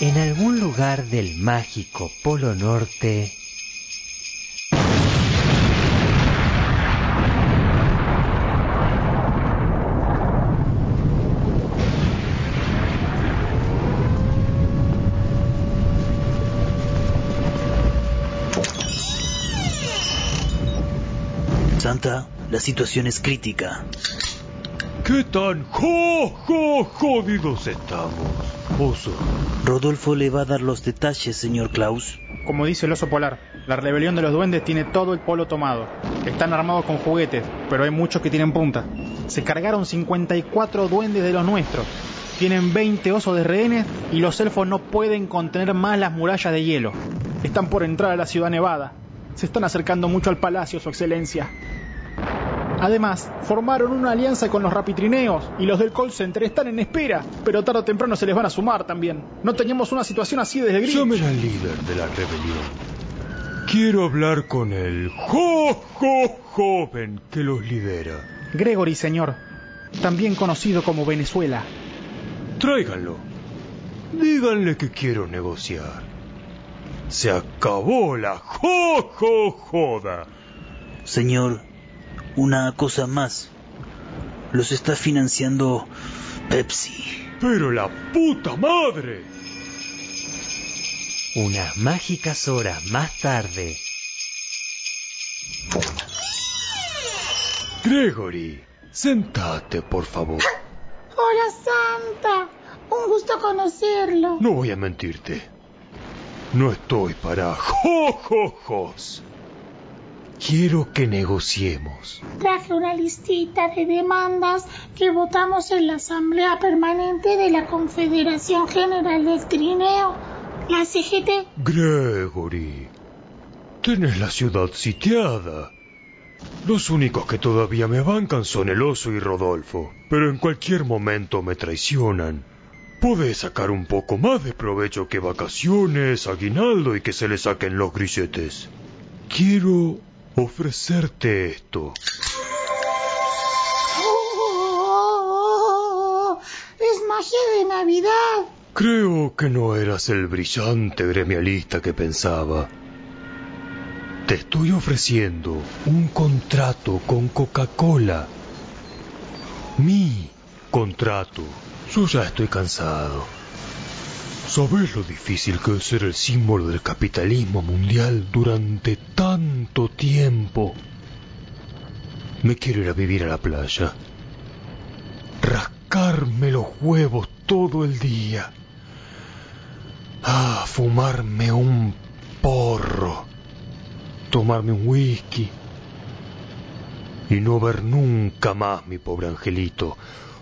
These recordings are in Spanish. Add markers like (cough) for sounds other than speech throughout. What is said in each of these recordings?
en algún lugar del mágico Polo Norte, Santa, la situación es crítica. ¿Qué tan jo, jo, jodidos estamos, oso? Rodolfo le va a dar los detalles, señor Klaus. Como dice el oso polar, la rebelión de los duendes tiene todo el polo tomado. Están armados con juguetes, pero hay muchos que tienen punta. Se cargaron 54 duendes de los nuestros. Tienen 20 osos de rehenes y los elfos no pueden contener más las murallas de hielo. Están por entrar a la ciudad nevada. Se están acercando mucho al palacio, su excelencia. Además, formaron una alianza con los rapitrineos y los del call center están en espera, pero tarde o temprano se les van a sumar también. No teníamos una situación así desde Grinch. Llamen al líder de la rebelión. Quiero hablar con el jo, jo, joven que los lidera. Gregory, señor, también conocido como Venezuela. Tráiganlo. Díganle que quiero negociar. Se acabó la jo, jo, joda. Señor, una cosa más. Los está financiando Pepsi. Pero la puta madre. unas mágicas horas más tarde, Gregory, sentate, por favor. Hola Santa, un gusto conocerlo. No voy a mentirte. No estoy para jojojos. Quiero que negociemos. Traje una listita de demandas que votamos en la Asamblea Permanente de la Confederación General del Trineo, la CGT. Gregory, tenés la ciudad sitiada. Los únicos que todavía me bancan son el oso y Rodolfo, pero en cualquier momento me traicionan. Podés sacar un poco más de provecho que vacaciones, aguinaldo y que se le saquen los grilletes. Quiero ofrecerte esto. Oh, es magia de Navidad. Creo que no eras el brillante gremialista que pensaba. Te estoy ofreciendo un contrato con Coca-Cola. Mi contrato. Yo ya estoy cansado. ¿Sabes lo difícil que es ser el símbolo del capitalismo mundial durante tanto tiempo? Me quiero ir a vivir a la playa. Rascarme los huevos todo el día. Ah, fumarme un porro. Tomarme un whisky. Y no ver nunca más mi pobre angelito.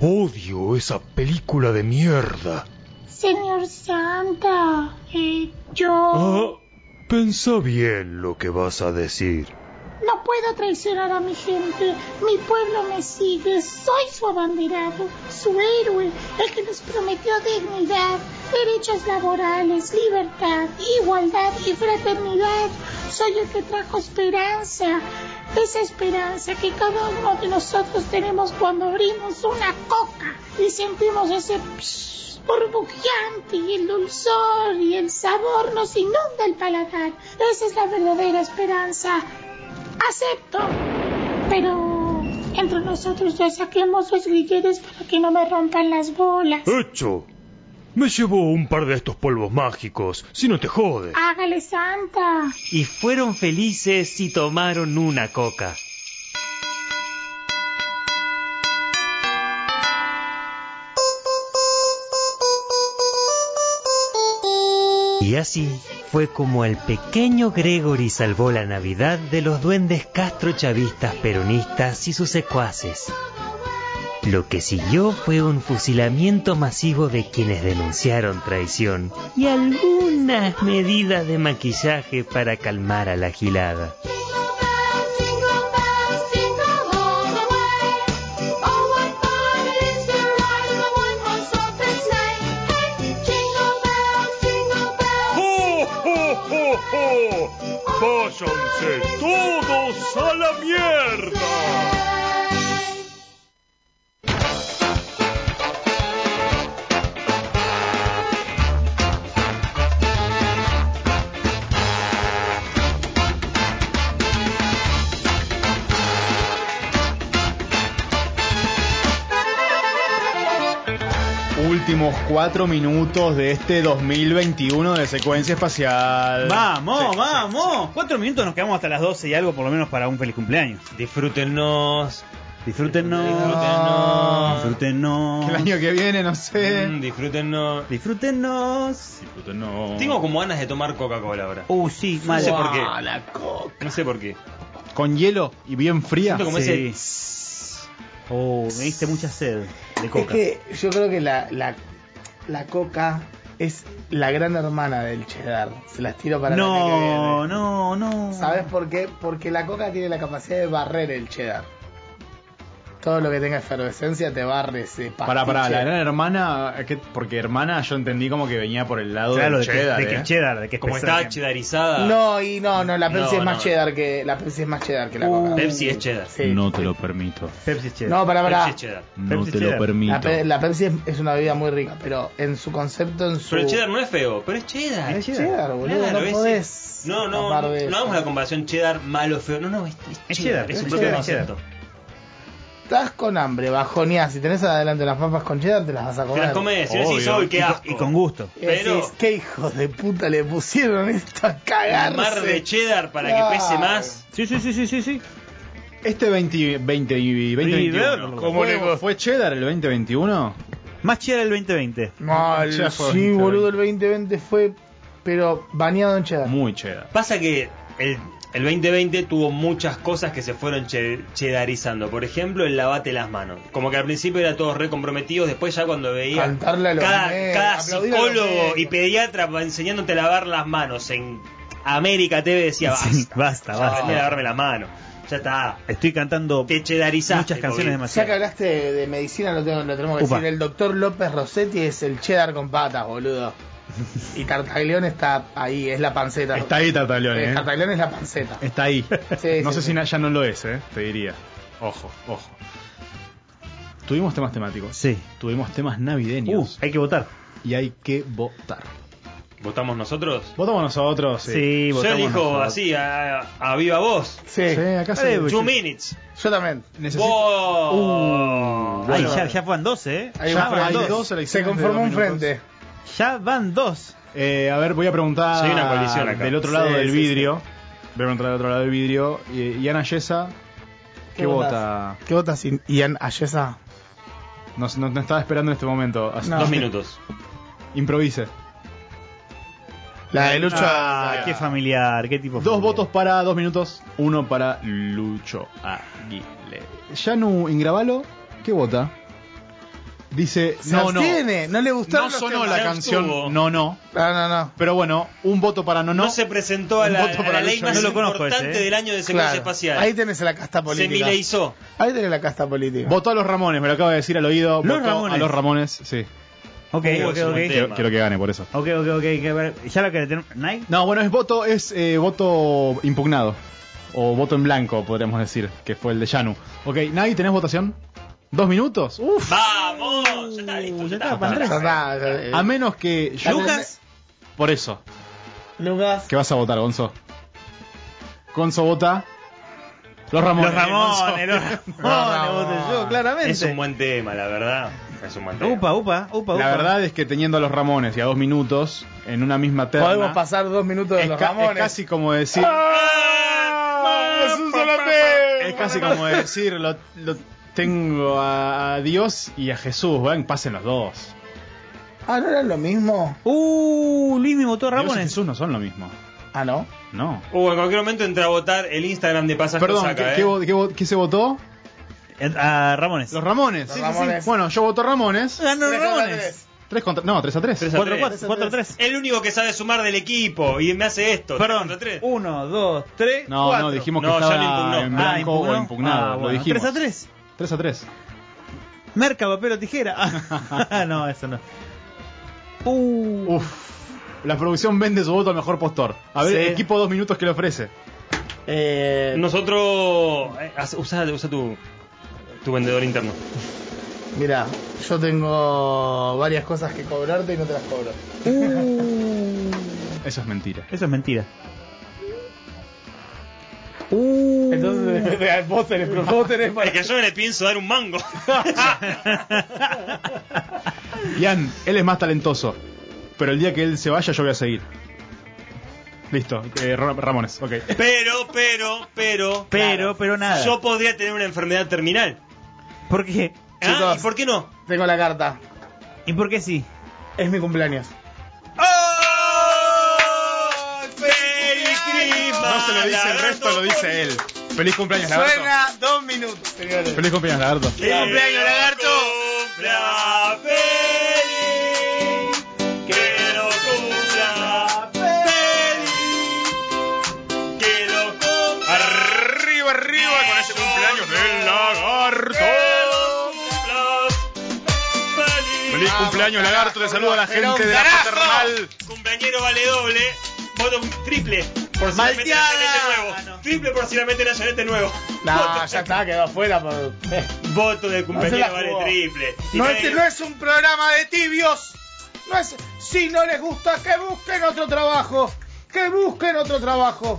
Odio esa película de mierda. Señor Santa, eh, yo Ah, pensa bien lo que vas a decir. no puedo traicionar a mi gente. Mi pueblo me sigue. Soy su abanderado, su héroe, el que nos prometió dignidad, derechos laborales, libertad, igualdad y fraternidad. Soy el que trajo esperanza. Esa esperanza que cada uno de nosotros tenemos cuando abrimos una coca y sentimos ese psh, burbujeante y el dulzor y el sabor nos inunda el paladar. Esa es la verdadera esperanza. Acepto. Pero entre nosotros ya saquemos los grilletes para que no me rompan las bolas. Hecho. Me llevo un par de estos polvos mágicos, si no te jode. Hágale santa. y fueron felices y tomaron una coca. Y así fue como el pequeño Gregory salvó la Navidad de los duendes castrochavistas peronistas y sus secuaces. Lo que siguió fue un fusilamiento masivo de quienes denunciaron traición y algunas medidas de maquillaje para calmar a la gilada. Cuatro minutos de este 2021 de secuencia espacial. Vamos, Sí, vamos. Cuatro minutos nos quedamos hasta las 12 y algo por lo menos para un feliz cumpleaños. Disfrútennos. Disfrútennos. Disfrútennos. Disfrútennos. Que el año que viene, no sé. Mm, disfrútennos. Disfrútennos. Disfrútennos. Tengo como ganas de tomar Coca-Cola ahora. Uh, sí, mal. No sé por qué. Ah, la coca. No sé por qué. Con hielo y bien fría. Siento como Sí. ese. Oh, me diste mucha sed de Es coca. que yo creo que la, la, la coca es la gran hermana del cheddar. Se las tiro para año que No, no, no. ¿Sabes por qué? Porque la coca tiene la capacidad de barrer el cheddar. Todo lo que tenga efervescencia te barre ese pastiche. Para, para, la gran hermana, ¿qué? porque hermana yo entendí como que venía por el lado Claro, del de, que, cheddar. de que ¿eh? es cheddar, de que es Como pesada. está chedarizada. No, y no, no, la Pepsi No, es más no. cheddar que la Pepsi es más cheddar que la Uh, coca. Pepsi es cheddar. Sí. No te lo permito. Pepsi es cheddar. No, para, para. Pepsi es cheddar. No Pepsi te cheddar. lo permito. La, Pe- la Pepsi es, es una bebida muy rica, pero en su concepto, en su. Pero el cheddar no es feo, pero es cheddar. Es cheddar, boludo. Claro, no es- podés. No, no, no, de hagamos la comparación cheddar malo feo. No, no, es, es Es cheddar, cheddar, es un propio cheddar, concepto. Estás con hambre, bajoneás. Si tenés adelante las papas con cheddar, te las vas a Te comer. las comes, si no decís, Obvio. "Uy, qué Y con- asco". y con gusto. Y pero- decís, ¿qué hijos de puta le pusieron esto a cagarse? mar de cheddar para Claro. que pese más. Sí, sí, sí, sí, sí, sí. Este 20, 20 y 2021. ¿Cómo ¿Fue, ¿Fue cheddar el 2021? Más cheddar el 2020. Mal, sí, 2020. boludo, el 2020 fue, pero bañado en cheddar. Muy cheddar. Pasa que el, el 2020 tuvo muchas cosas que se fueron che- chedarizando. Por ejemplo, el lavate las manos. Como que al principio era todos re comprometidos, después ya cuando veía Cantarle a los cada, cada aplaudir a los psicólogo y pediatra va enseñándote a lavar las manos en América TV decía, basta, Sí, (laughs) basta, ya basta. a lavarme las manos. Ya está. Estoy cantando Te chedarizaste. muchas canciones COVID. Ya que demasiado. hablaste de, de medicina, lo, tengo- lo tenemos que Upa. decir. El doctor López Rossetti es el cheddar con patas, boludo. Y Tartaglione está ahí, es la panceta. Está ahí Tartaglione, Eh, ¿eh? Tartaglione es la panceta. Está ahí. Sí, no sí, sé sí. si ya no lo es, ¿eh? Te diría. Ojo, ojo. Tuvimos temas temáticos. Sí. Tuvimos temas Uh, navideños. hay que votar. Y hay que votar. ¿Votamos nosotros? Votamos nosotros, sí. Sí, Yo votamos elijo nosotros. así, a, a viva voz. Sí, Sí, acá pues, Two yo- minutes. yo también. Necesito... Wow. Ay, Bueno. ya, ya van dos, ¿eh? Hay ya dos. dos Se elecciones de conformó un minutos. frente. Ya van dos. Eh, a ver, voy a preguntar Sí, hay una coalición acá. del otro lado Sí, del sí, vidrio. Voy a preguntar del otro lado del vidrio. Y, y Ana Yesa, ¿qué, votas? vota? ¿Qué votas, Ian Ayesa? Nos, nos, nos estaba esperando en este momento. Así- No. Dos minutos. Improvise. La de Lucho. Ah, qué familiar, qué tipo Dos familiar. votos para dos minutos, uno para Lucho Aguilera. Yanu Ingravalo, ¿qué vota? Dice, Se no, no. abstiene, no le gustaron No sonó la Se canción. No, no. No, no, no. Pero bueno, un voto para No, No, no. se presentó a Un la, voto a para la ley más No lo conozco importante ese, ¿eh? del año de secuencia Claro. espacial. Ahí tenés la casta se política. mileizó. Ahí tenés la casta política. Votó a los Ramones, me lo acaba de decir al oído. Los votó Ramones. A los Ramones, sí. Ok, ok, ok. Quiero, que gane por eso. Ok, ok, ok. Ya lo que tenemos. ¿Nike? No, bueno, es voto, es eh, voto impugnado. O voto en blanco, podríamos decir, que fue el de Yanu. Ok, Nai, ¿tenés votación? ¿Dos minutos? Uf. ¡Vamos! Ya está listo, ya está. está, para Ya está, ya- eh, A menos que yo... Lucas. Por eso. Lucas. ¿Qué vas a votar, Gonzo? Gonzo vota... Los Ramones. Los Ramones, los Ramones, voté yo, claramente. Es un buen tema, la verdad. Es un buen tema. Upa, upa, upa, upa. La verdad es que teniendo a los Ramones y a dos minutos en una misma terna... Podemos pasar dos minutos de los Ramones. es casi como decir... ¡Es un solo tema! Es casi como decir, lo, lo tengo a, a Dios y a Jesús, ven, pasen los dos. Ah, ¿no era lo mismo? Uh, Luis me votó a Dios y Ramones. Jesús no son lo mismo. Ah, ¿no? No. Uh, en cualquier momento entra a votar el Instagram de Pasaje Perdón, Saca, ¿qué, ¿eh? qué vo- qué vo- qué se votó? Eh, A Ramones. Los Ramones. Los Sí, sí, sí. Ramones. Bueno, yo voto Ramones. Ganó Tres contra Ramones. tres. Tres contra... No, 3 a 3. Tres a 4 tres. 4 4 3 El único que sabe sumar del equipo y me hace esto. Perdón. Tres contra tres. 1, 2, 3, No, 4. no, dijimos No, que ya estaba lo impugnó. en Ah, blanco o impugnado. lo dijimos. 3 a 3. 3 a 3. Merca, papel o tijera. Ah, (laughs) (laughs) no, eso no. Uh. Uf. La producción vende su voto al mejor postor. A ver, Sí. equipo dos minutos que le ofrece. Eh, Nosotros. eh, usa, usa tu, tu vendedor interno. Mira, yo tengo varias cosas que cobrarte y no te las cobro. Eso es mentira. Eso es mentira. Entonces, (laughs) vos tenés, pero vos tenés para... Es que yo me le pienso dar un mango. (laughs) Ian, él es más talentoso. Pero el día que él se vaya, yo voy a seguir. Listo, eh, Ra- Ramones, ok. Pero, pero, pero. Pero, pero nada. Yo podría tener una enfermedad terminal. ¿Por qué? ¿Ah? Chicos. ¿Y por qué no? Tengo la carta. ¿Y por qué sí? Es mi cumpleaños. ¡Oh! ¡Feliz Christmas! No se lo dice el resto, lo dice él. Feliz cumpleaños, Lagarto. Suena dos minutos, señores. Feliz cumpleaños, Lagarto. ¡Feliz cumpleaños, lagarto! cumpla feliz! ¡Que lo cumpla feliz! ¡Que lo cumpla Arriba, arriba con ese cumpleaños del Lagarto. feliz! Feliz cumpleaños, Lagarto. Te saluda la Pero gente de la paternal. Cumpleañero vale doble, voto triple por si la Malteada. Nuevo. Triple por si la meten Nacionete nuevo. (laughs) No, Voto- ya está, quedó afuera. Por... (laughs) Voto de No la vale triple. Y No, nadie- este no es un programa de tibios. No es... Si no les gusta, que busquen otro trabajo. Que busquen otro trabajo.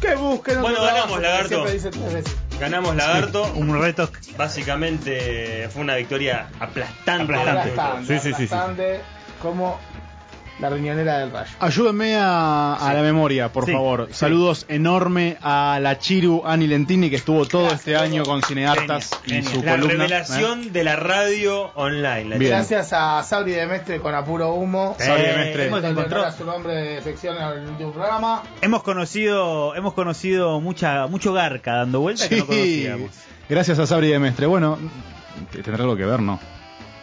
Que busquen otro Bueno, trabajo. ganamos, lagarto. Siempre dice tres veces. Ganamos Lagarto. Un reto. Básicamente fue una victoria aplastante. Aplastante. Aplastante, Sí, sí, sí, sí. aplastante, Como la riñonera del rayo. Ayúdenme a, a la memoria, por Sí, favor. sí. Saludos enorme a la Chiru Ani Lentini, que estuvo todo Gracias, este año con Cineartas Genia, y genia. su La columna. revelación de la radio online. la. Gracias a Sabri de Mestre con apuro humo. Sabri de Eh, Mestre. hemos encontrado- su nombre de sección en el último programa. Hemos conocido, hemos conocido mucha, mucho garca dando vueltas que no conocíamos. Gracias a Sabri de Mestre. Bueno, tendrá algo que ver, ¿no?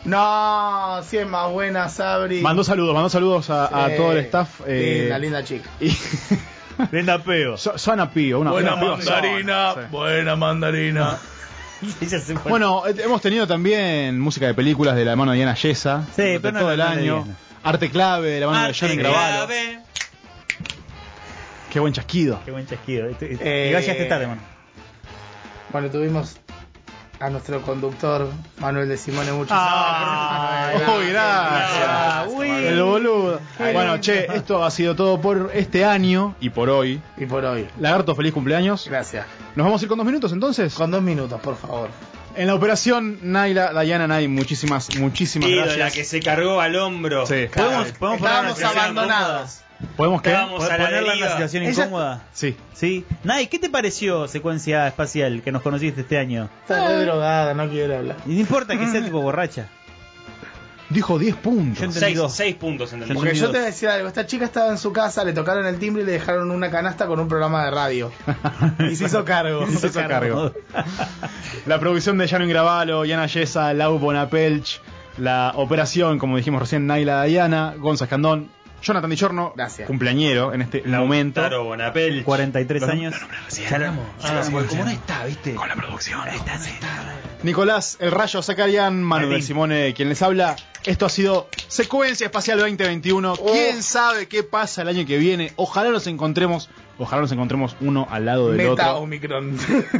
No, si es más buena Sabri. Mandó saludos, mandó saludos a, todo el staff. eh, Linda, linda chica. y (laughs) Linda peo. Suena Pío, una una Pío Zona, sí. buena mandarina. (laughs) Ella se fue. Bueno, eh, hemos tenido también música de películas de la mano de Diana Yesa. Sí, pero no todo el de año. Diana. Arte clave de la mano de Arte Johnny Gravalo. Qué buen chasquido. Qué buen chasquido. Este- Eh, Igual ya llegaste tarde, mano. Bueno, tuvimos a nuestro conductor Manuel de Simone muchos Ah, uy, gracias. Uy. El boludo. Qué Bueno, lindo. che, esto ha sido todo por este año y por hoy. Y por hoy. Lagarto, feliz cumpleaños. Gracias. Nos vamos a ir con dos minutos entonces. Con dos minutos, por favor. En la operación Naila, Dayana, Nay, muchísimas, muchísimas Ídola gracias. que se cargó al hombro. Sí. ¿Podemos, podemos Estábamos abandonados. ¿Podemos qué? Incómoda? a la ¿Ponerla en una deriva. situación Ella- incómoda? Sí. Sí. Nay, ¿qué te pareció secuencia espacial que nos conociste este año? Está re drogada, no quiere hablar. Y no importa que sea tipo borracha. Dijo 10 puntos. Entendí Seis, dos. seis puntos Porque yo te voy a decir algo, esta chica estaba en su casa, le tocaron el timbre y le dejaron una canasta con un programa de radio. (laughs) y se hizo cargo. Se hizo cargo. (laughs) La producción de Jano Ingravalo, Yana Yesa, Lau Bonapelch, la operación, como dijimos recién, Naila Dayana, Gonza Escandón, Jonathan Dichorno, Gracias. cumpleañero en este momento. Taro Bonapel. 43 Los- años. Ah, porque como no está, ¿viste? Con la producción. Nicolás, el Rayo Zacarian, Manu Martín. de Simone, quien les habla. Esto ha sido Secuencia Espacial 2021. ¿Quién sabe qué pasa el año que viene? Ojalá nos encontremos, ojalá nos encontremos uno al lado del Meta otro. Omicron.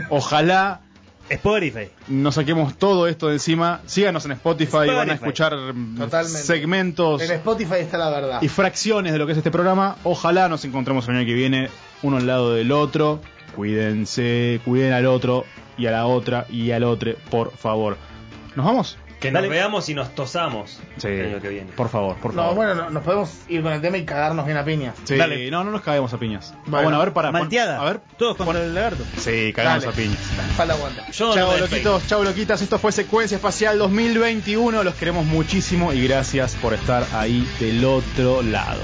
Ojalá Spotify. nos saquemos todo esto de encima. Síganos en Spotify, Spotify. van a escuchar Totalmente. segmentos en Spotify está la verdad. y fracciones de lo que es este programa. Ojalá nos encontremos el año que viene, uno al lado del otro. Cuídense, cuiden al otro y a la otra y al otro, por favor. ¿Nos vamos? Que Dale. nos veamos y nos tosamos Sí, el año que viene. por favor, por No, favor. bueno, no- nos podemos ir con el tema y cagarnos bien a piñas. Sí, Dale. no, no nos caemos a piñas. Ah, Bueno, Bueno, a ver, para. Malteada. A ver. Todos contra el lagarto. Sí, cagamos Dale. a piñas. Falta aguanta. Yo no loquitos, chao, loquitas. Esto fue Secuencia Espacial 2021. Los queremos muchísimo y gracias por estar ahí del otro lado.